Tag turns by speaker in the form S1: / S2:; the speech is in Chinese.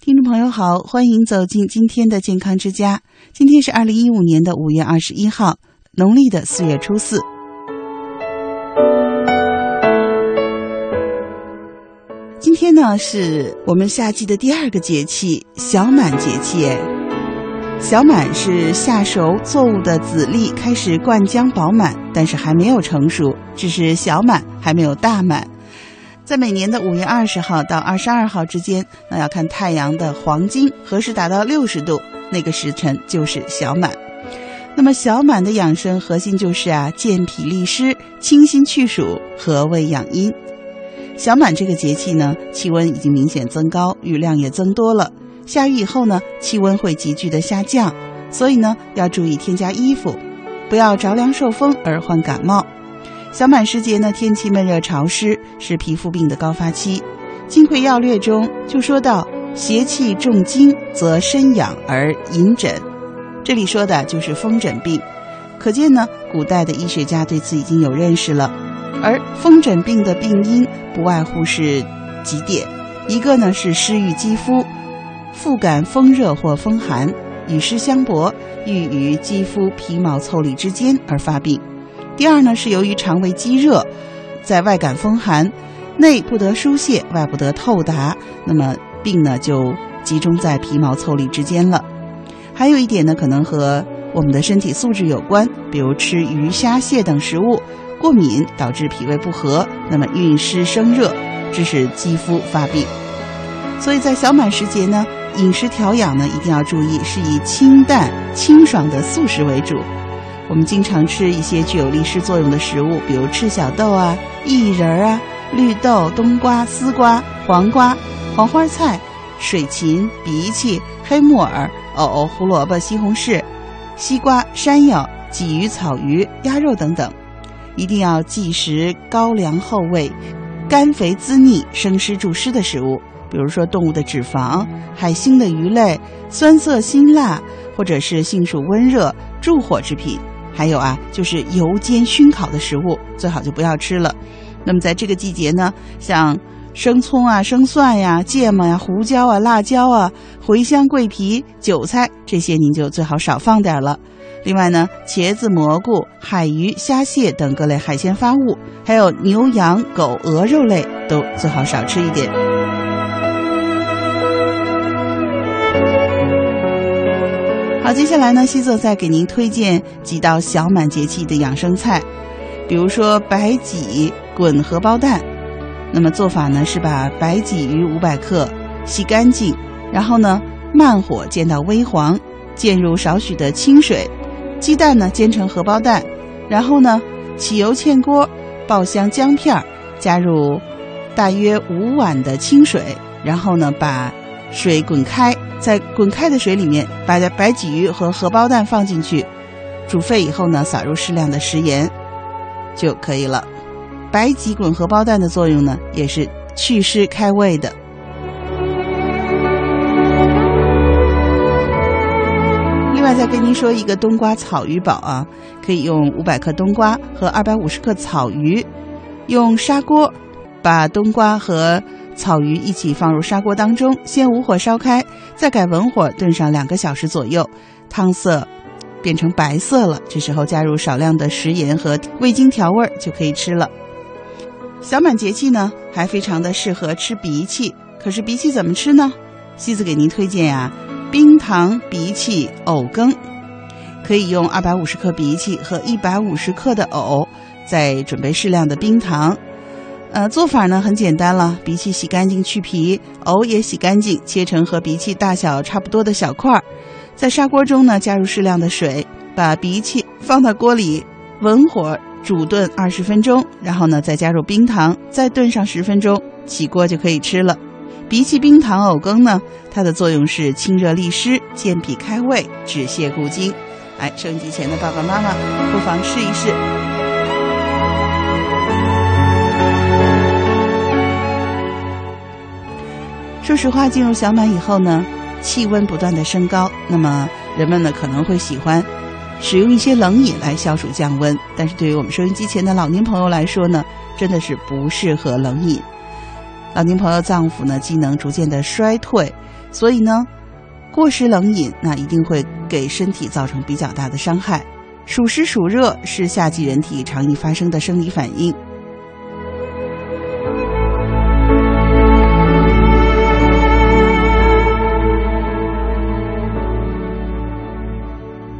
S1: 听众朋友好，欢迎走进今天的健康之家。今天是二零一五年的五月二十一号，农历的四月初四。今天呢，是我们夏季的第二个节气——小满节气。哎，小满是夏熟作物的籽粒开始灌浆饱满，但是还没有成熟，只是小满，还没有大满。在每年的五月二十号到二十二号之间，那要看太阳的黄金何时达到六十度，那个时辰就是小满。那么小满的养生核心就是啊，健脾利湿、清心去暑、和胃养阴。小满这个节气呢，气温已经明显增高，雨量也增多了。下雨以后呢，气温会急剧的下降，所以呢，要注意添加衣服，不要着凉受风而患感冒。小满时节呢，天气闷热潮湿，是皮肤病的高发期。《金匮要略》中就说到：“邪气重经，则身痒而隐疹。”这里说的就是风疹病。可见呢，古代的医学家对此已经有认识了。而风疹病的病因不外乎是几点：一个呢是湿郁肌肤，腹感风热或风寒，与湿相搏，郁于肌肤皮毛腠理之间而发病。第二呢，是由于肠胃积热，在外感风寒，内不得疏泄，外不得透达，那么病呢就集中在皮毛腠理之间了。还有一点呢，可能和我们的身体素质有关，比如吃鱼虾蟹等食物过敏，导致脾胃不和，那么运湿生热，致使肌肤发病。所以在小满时节呢，饮食调养呢一定要注意，是以清淡清爽的素食为主。我们经常吃一些具有利湿作用的食物，比如赤小豆啊、薏仁啊、绿豆、冬瓜、丝瓜、黄瓜、黄花菜、水芹、荸荠、黑木耳、藕、胡萝卜、西红柿、西瓜、山药、鲫鱼、草鱼、鸭肉等等。一定要忌食高粱厚味、甘肥滋腻、生湿助湿的食物，比如说动物的脂肪、海星的鱼类、酸涩辛辣或者是性属温热、助火之品。还有啊，就是油煎熏烤的食物，最好就不要吃了。那么在这个季节呢，像生葱啊、生蒜呀、芥末呀、胡椒啊、辣椒啊、茴香、桂皮、韭菜这些，您就最好少放点了。另外呢，茄子、蘑菇、海鱼、虾蟹等各类海鲜发物，还有牛羊狗鹅肉类，都最好少吃一点。好，接下来呢，西泽再给您推荐几道小满节气的养生菜，比如说白鲫滚荷包蛋。那么做法呢是把白鲫鱼五百克洗干净，然后呢慢火煎到微黄，溅入少许的清水，鸡蛋呢煎成荷包蛋，然后呢起油炝锅，爆香姜片儿，加入大约五碗的清水，然后呢把水滚开。在滚开的水里面，把白鲫鱼和荷包蛋放进去，煮沸以后呢，撒入适量的食盐就可以了。白鲫滚荷包蛋的作用呢，也是祛湿开胃的。另外再跟您说一个冬瓜草鱼煲啊，可以用五百克冬瓜和二百五十克草鱼，用砂锅把冬瓜和草鱼一起放入砂锅当中，先无火烧开，再改文火炖上两个小时左右，汤色变成白色了。这时候加入少量的食盐和味精调味儿就可以吃了。小满节气呢，还非常的适合吃荸荠。可是荸荠怎么吃呢？西子给您推荐呀，冰糖荸荠藕羹，可以用二百五十克荸荠和一百五十克的藕，再准备适量的冰糖。呃，做法呢很简单了，荸荠洗干净去皮，藕也洗干净，切成和荸荠大小差不多的小块儿，在砂锅中呢加入适量的水，把荸荠放到锅里，文火煮炖二十分钟，然后呢再加入冰糖，再炖上十分钟，起锅就可以吃了。荸荠冰糖藕羹呢，它的作用是清热利湿、健脾开胃、止泻固精。哎，收音机前的爸爸妈妈不妨试一试。说实话，进入小满以后呢，气温不断的升高，那么人们呢可能会喜欢使用一些冷饮来消暑降温。但是对于我们收音机前的老年朋友来说呢，真的是不适合冷饮。老年朋友脏腑呢机能逐渐的衰退，所以呢，过食冷饮那一定会给身体造成比较大的伤害。暑湿暑热是夏季人体常易发生的生理反应，